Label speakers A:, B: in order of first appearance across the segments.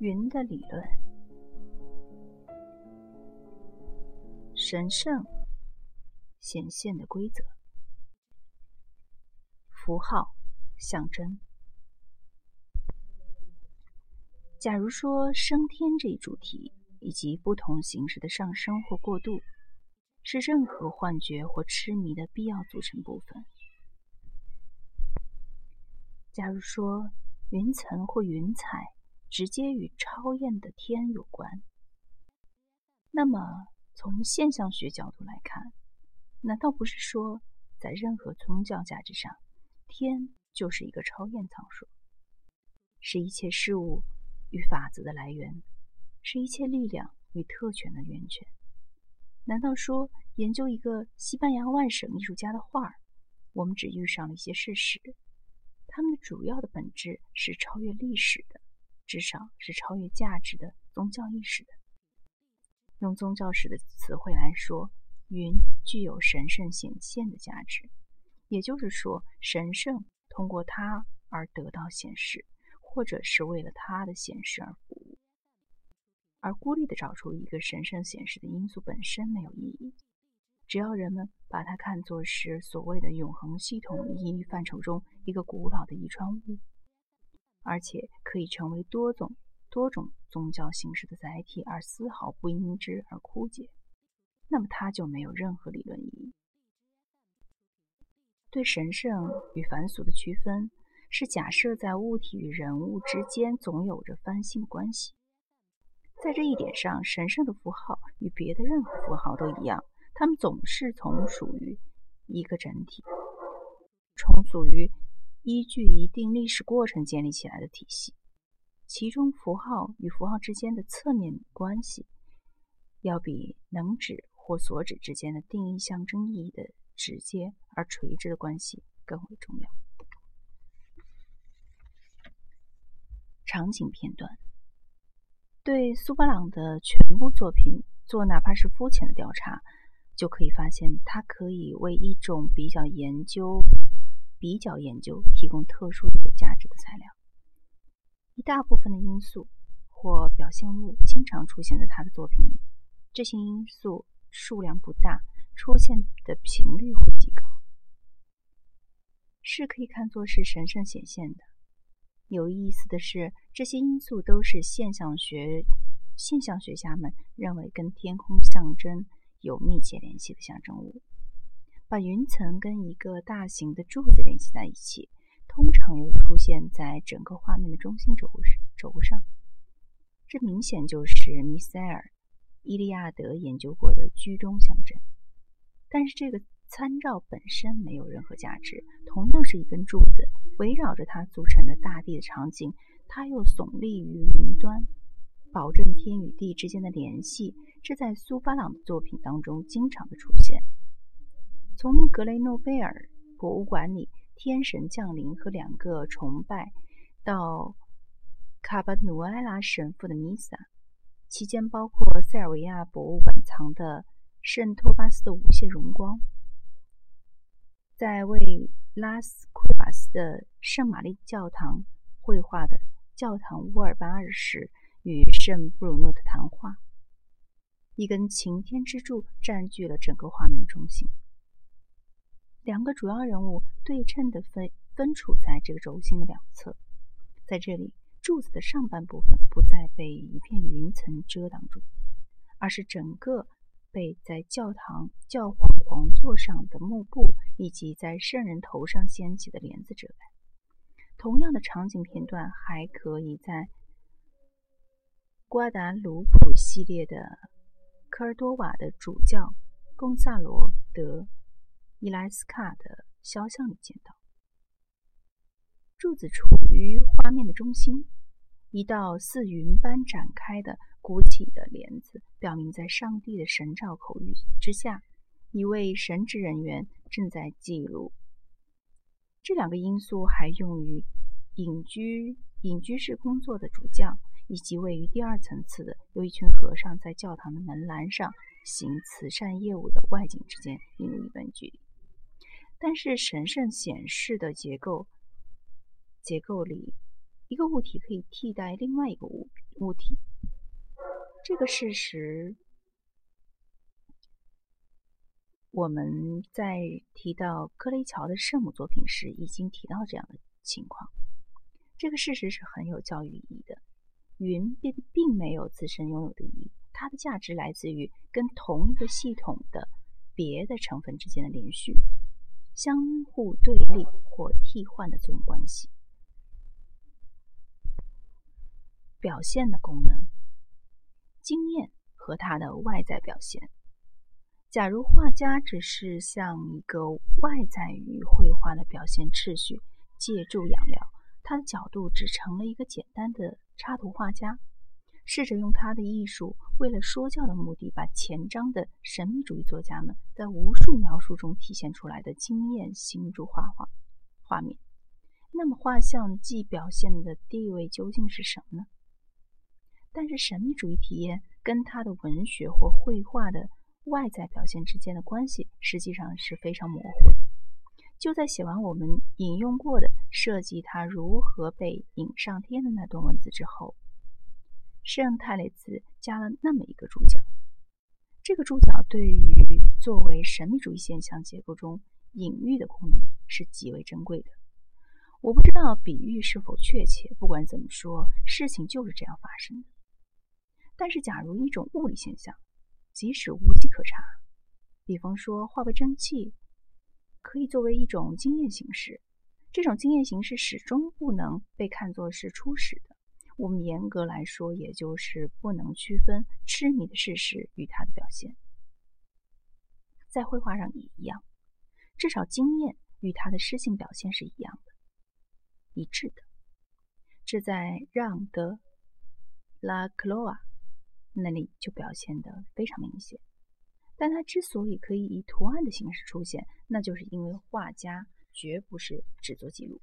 A: 云的理论，神圣显现的规则，符号象征。假如说升天这一主题以及不同形式的上升或过渡，是任何幻觉或痴迷的必要组成部分。假如说云层或云彩。直接与超验的天有关。那么，从现象学角度来看，难道不是说，在任何宗教价值上，天就是一个超验场所，是一切事物与法则的来源，是一切力量与特权的源泉？难道说，研究一个西班牙外省艺术家的画儿，我们只遇上了一些事实，他们的主要的本质是超越历史的？至少是超越价值的宗教意识的。用宗教史的词汇来说，云具有神圣显现的价值，也就是说，神圣通过它而得到显示，或者是为了它的显示而服务。而孤立的找出一个神圣显示的因素本身没有意义，只要人们把它看作是所谓的永恒系统意义范畴中一个古老的遗传物。而且可以成为多种多种宗教形式的载体，而丝毫不因之而枯竭，那么它就没有任何理论意义。对神圣与凡俗的区分，是假设在物体与人物之间总有着翻性关系。在这一点上，神圣的符号与别的任何符号都一样，它们总是从属于一个整体，从属于。依据一定历史过程建立起来的体系，其中符号与符号之间的侧面关系，要比能指或所指之间的定义象征意义的直接而垂直的关系更为重要。场景片段对苏巴朗的全部作品做哪怕是肤浅的调查，就可以发现，他可以为一种比较研究。比较研究提供特殊的有价值的材料。一大部分的因素或表现物经常出现在他的作品里，这些因素数量不大，出现的频率会极高，是可以看作是神圣显现的。有意思的是，这些因素都是现象学现象学家们认为跟天空象征有密切联系的象征物。把云层跟一个大型的柱子联系在一起，通常又出现在整个画面的中心轴轴上。这明显就是米塞尔《伊利亚德》研究过的居中象征。但是这个参照本身没有任何价值。同样是一根柱子，围绕着它组成的大地的场景，它又耸立于云端，保证天与地之间的联系。这在苏巴朗的作品当中经常的出现。从格雷诺贝尔博物馆里天神降临和两个崇拜，到卡巴努埃拉神父的弥撒，期间包括塞尔维亚博物馆藏的圣托巴斯的无限荣光，在为拉斯库瓦斯的圣玛丽教堂绘画的教堂乌尔巴二世与圣布鲁诺的谈话，一根擎天之柱占据了整个画面的中心。两个主要人物对称的分分处在这个轴心的两侧，在这里，柱子的上半部分不再被一片云层遮挡住，而是整个被在教堂教皇皇座上的幕布以及在圣人头上掀起的帘子遮盖。同样的场景片段还可以在瓜达卢普系列的科尔多瓦的主教贡萨罗德。伊莱斯卡的肖像里见到，柱子处于画面的中心，一道似云般展开的鼓起的帘子，表明在上帝的神照口谕之下，一位神职人员正在记录。这两个因素还用于隐居隐居室工作的主教，以及位于第二层次的由一群和尚在教堂的门栏上行慈善业务的外景之间，应有一段距离。但是神圣显示的结构结构里，一个物体可以替代另外一个物物体。这个事实，我们在提到克雷乔的圣母作品时已经提到这样的情况。这个事实是很有教育意义的。云并并没有自身拥有的意义，它的价值来自于跟同一个系统的别的成分之间的连续、相互对立或替换的作用关系。表现的功能、经验和它的外在表现。假如画家只是像一个外在于绘画的表现秩序借助养料，他的角度只成了一个简单的。插图画家试着用他的艺术，为了说教的目的，把前章的神秘主义作家们在无数描述中体现出来的经验形入画画画面。那么，画像既表现的地位究竟是什么呢？但是，神秘主义体验跟他的文学或绘画的外在表现之间的关系，实际上是非常模糊的。就在写完我们引用过的涉及他如何被引上天的那段文字之后，圣泰雷兹加了那么一个注脚。这个注脚对于作为神秘主义现象结构中隐喻的功能是极为珍贵的。我不知道比喻是否确切，不管怎么说，事情就是这样发生的。但是，假如一种物理现象，即使无迹可查，比方说化为蒸汽。可以作为一种经验形式，这种经验形式始终不能被看作是初始的。我们严格来说，也就是不能区分痴迷的事实与它的表现。在绘画上也一样，至少经验与它的诗性表现是一样的、一致的。这在让德拉克罗瓦那里就表现得非常明显。但它之所以可以以图案的形式出现，那就是因为画家绝不是只做记录，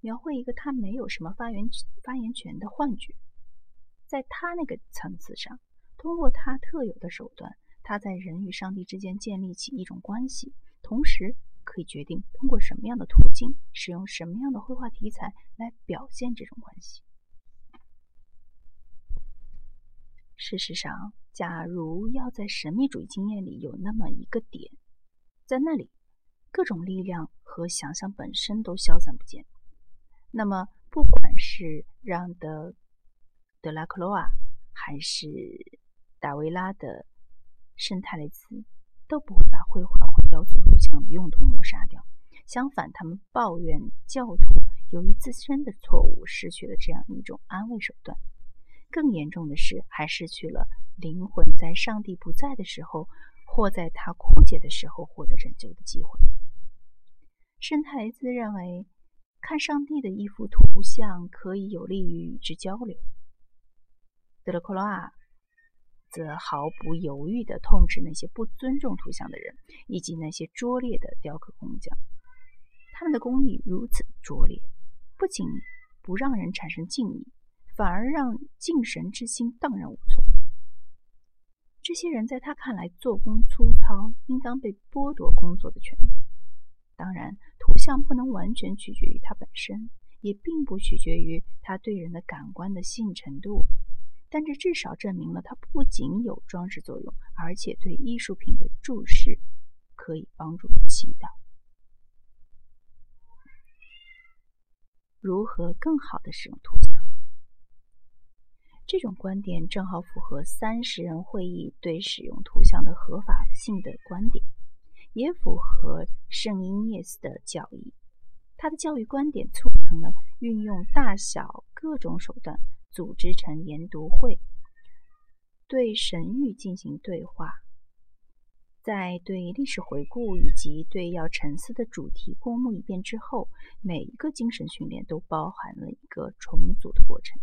A: 描绘一个他没有什么发言发言权的幻觉。在他那个层次上，通过他特有的手段，他在人与上帝之间建立起一种关系，同时可以决定通过什么样的途径，使用什么样的绘画题材来表现这种关系。事实上，假如要在神秘主义经验里有那么一个点，在那里，各种力量和想象本身都消散不见，那么不管是让的德拉克罗瓦还是达维拉的圣泰雷兹，都不会把绘画或雕塑录像的用途抹杀掉。相反，他们抱怨教徒由于自身的错误失去了这样一种安慰手段。更严重的是，还失去了灵魂在上帝不在的时候，或在他枯竭的时候获得拯救的机会。圣泰雷兹认为，看上帝的一幅图像可以有利于与之交流。德勒克罗瓦则毫不犹豫地痛斥那些不尊重图像的人，以及那些拙劣的雕刻工匠。他们的工艺如此拙劣，不仅不让人产生敬意。反而让敬神之心荡然无存。这些人在他看来做工粗糙，应当被剥夺工作的权利。当然，图像不能完全取决于它本身，也并不取决于它对人的感官的吸引程度。但这至少证明了它不仅有装饰作用，而且对艺术品的注视可以帮助祈祷。如何更好的使用图像？这种观点正好符合三十人会议对使用图像的合法性的观点，也符合圣伊涅斯的教义。他的教育观点促成了运用大小各种手段组织成研读会，对神谕进行对话，在对历史回顾以及对要沉思的主题过目一遍之后，每一个精神训练都包含了一个重组的过程。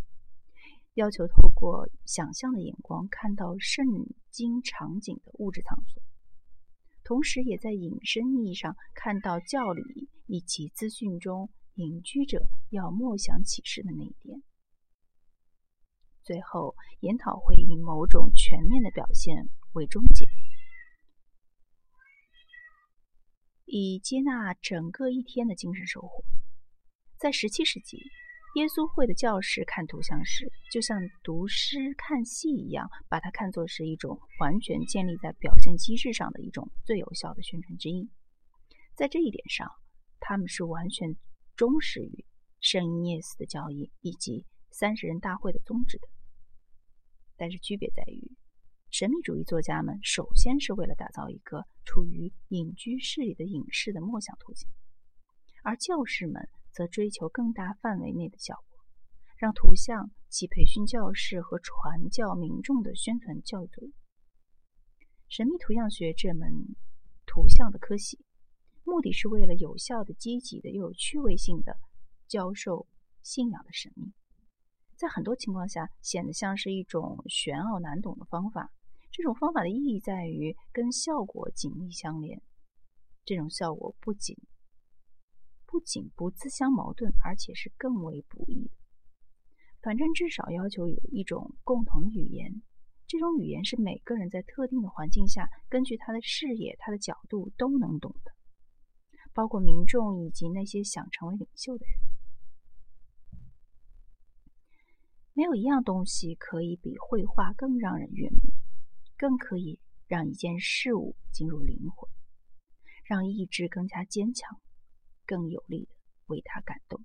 A: 要求透过想象的眼光看到圣经场景的物质场所，同时也在引申意义上看到教理以及资讯中隐居者要默想启示的那一点。最后，研讨会以某种全面的表现为终结，以接纳整个一天的精神收获。在17世纪。耶稣会的教士看图像时，就像读诗看戏一样，把它看作是一种完全建立在表现机制上的一种最有效的宣传之一。在这一点上，他们是完全忠实于圣伊涅斯的教义以及三十人大会的宗旨的。但是区别在于，神秘主义作家们首先是为了打造一个处于隐居室里的隐士的默想图景，而教士们。则追求更大范围内的效果，让图像起培训教室和传教民众的宣传教育作用。神秘图像学这门图像的科系，目的是为了有效的、积极的又有趣味性的教授信仰的神秘。在很多情况下，显得像是一种玄奥难懂的方法。这种方法的意义在于跟效果紧密相连。这种效果不仅不仅不自相矛盾，而且是更为不易的。反正至少要求有一种共同的语言，这种语言是每个人在特定的环境下，根据他的视野、他的角度都能懂的，包括民众以及那些想成为领袖的人。没有一样东西可以比绘画更让人悦目，更可以让一件事物进入灵魂，让意志更加坚强。更有力的为他感动。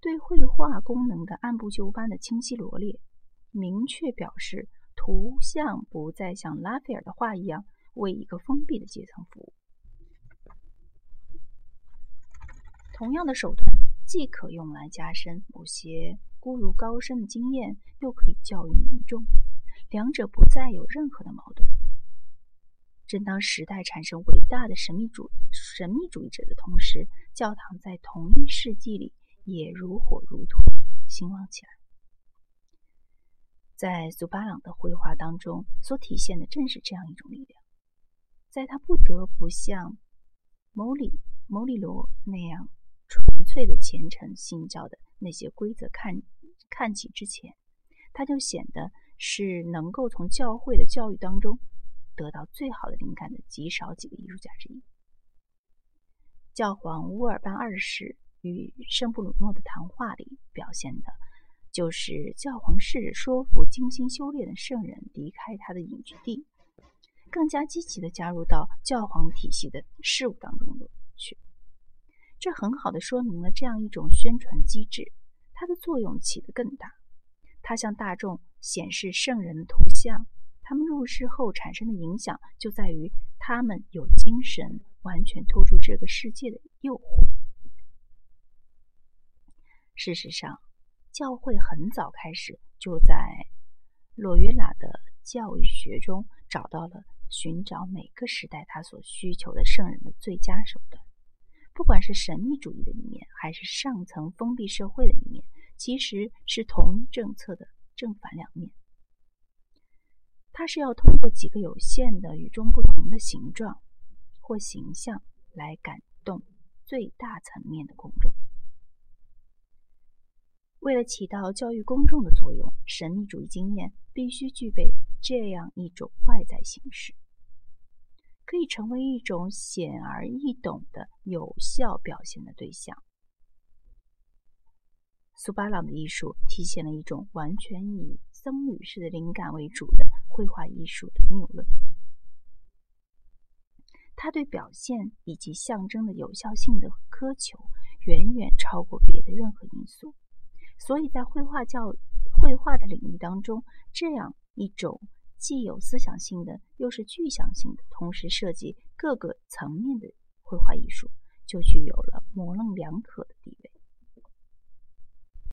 A: 对绘画功能的按部就班的清晰罗列，明确表示图像不再像拉斐尔的画一样为一个封闭的阶层服务。同样的手段既可用来加深某些孤独高深的经验，又可以教育民众，两者不再有任何的矛盾。正当时代产生伟大的神秘主神秘主义者的同时，教堂在同一世纪里也如火如荼兴旺起来。在苏巴朗的绘画当中，所体现的正是这样一种力量。在他不得不像牟里牟里罗那样纯粹的虔诚信教的那些规则看看起之前，他就显得是能够从教会的教育当中。得到最好的灵感的极少几个艺术家之一。教皇乌尔班二世与圣布鲁诺的谈话里表现的，就是教皇试着说服精心修炼的圣人离开他的隐居地，更加积极的加入到教皇体系的事务当中去。这很好的说明了这样一种宣传机制，它的作用起得更大。它向大众显示圣人的图像。他们入世后产生的影响，就在于他们有精神完全脱出这个世界的诱惑。事实上，教会很早开始就在洛约拉的教育学中找到了寻找每个时代他所需求的圣人的最佳手段。不管是神秘主义的一面，还是上层封闭社会的一面，其实是同一政策的正反两面。它是要通过几个有限的、与众不同的形状或形象来感动最大层面的公众。为了起到教育公众的作用，神秘主义经验必须具备这样一种外在形式，可以成为一种显而易懂的有效表现的对象。苏巴朗的艺术体现了一种完全以僧侣式的灵感为主的。绘画艺术的谬论，他对表现以及象征的有效性的苛求远远超过别的任何因素，所以在绘画教绘画的领域当中，这样一种既有思想性的又是具象性的，同时涉及各个层面的绘画艺术，就具有了模棱两可的地位。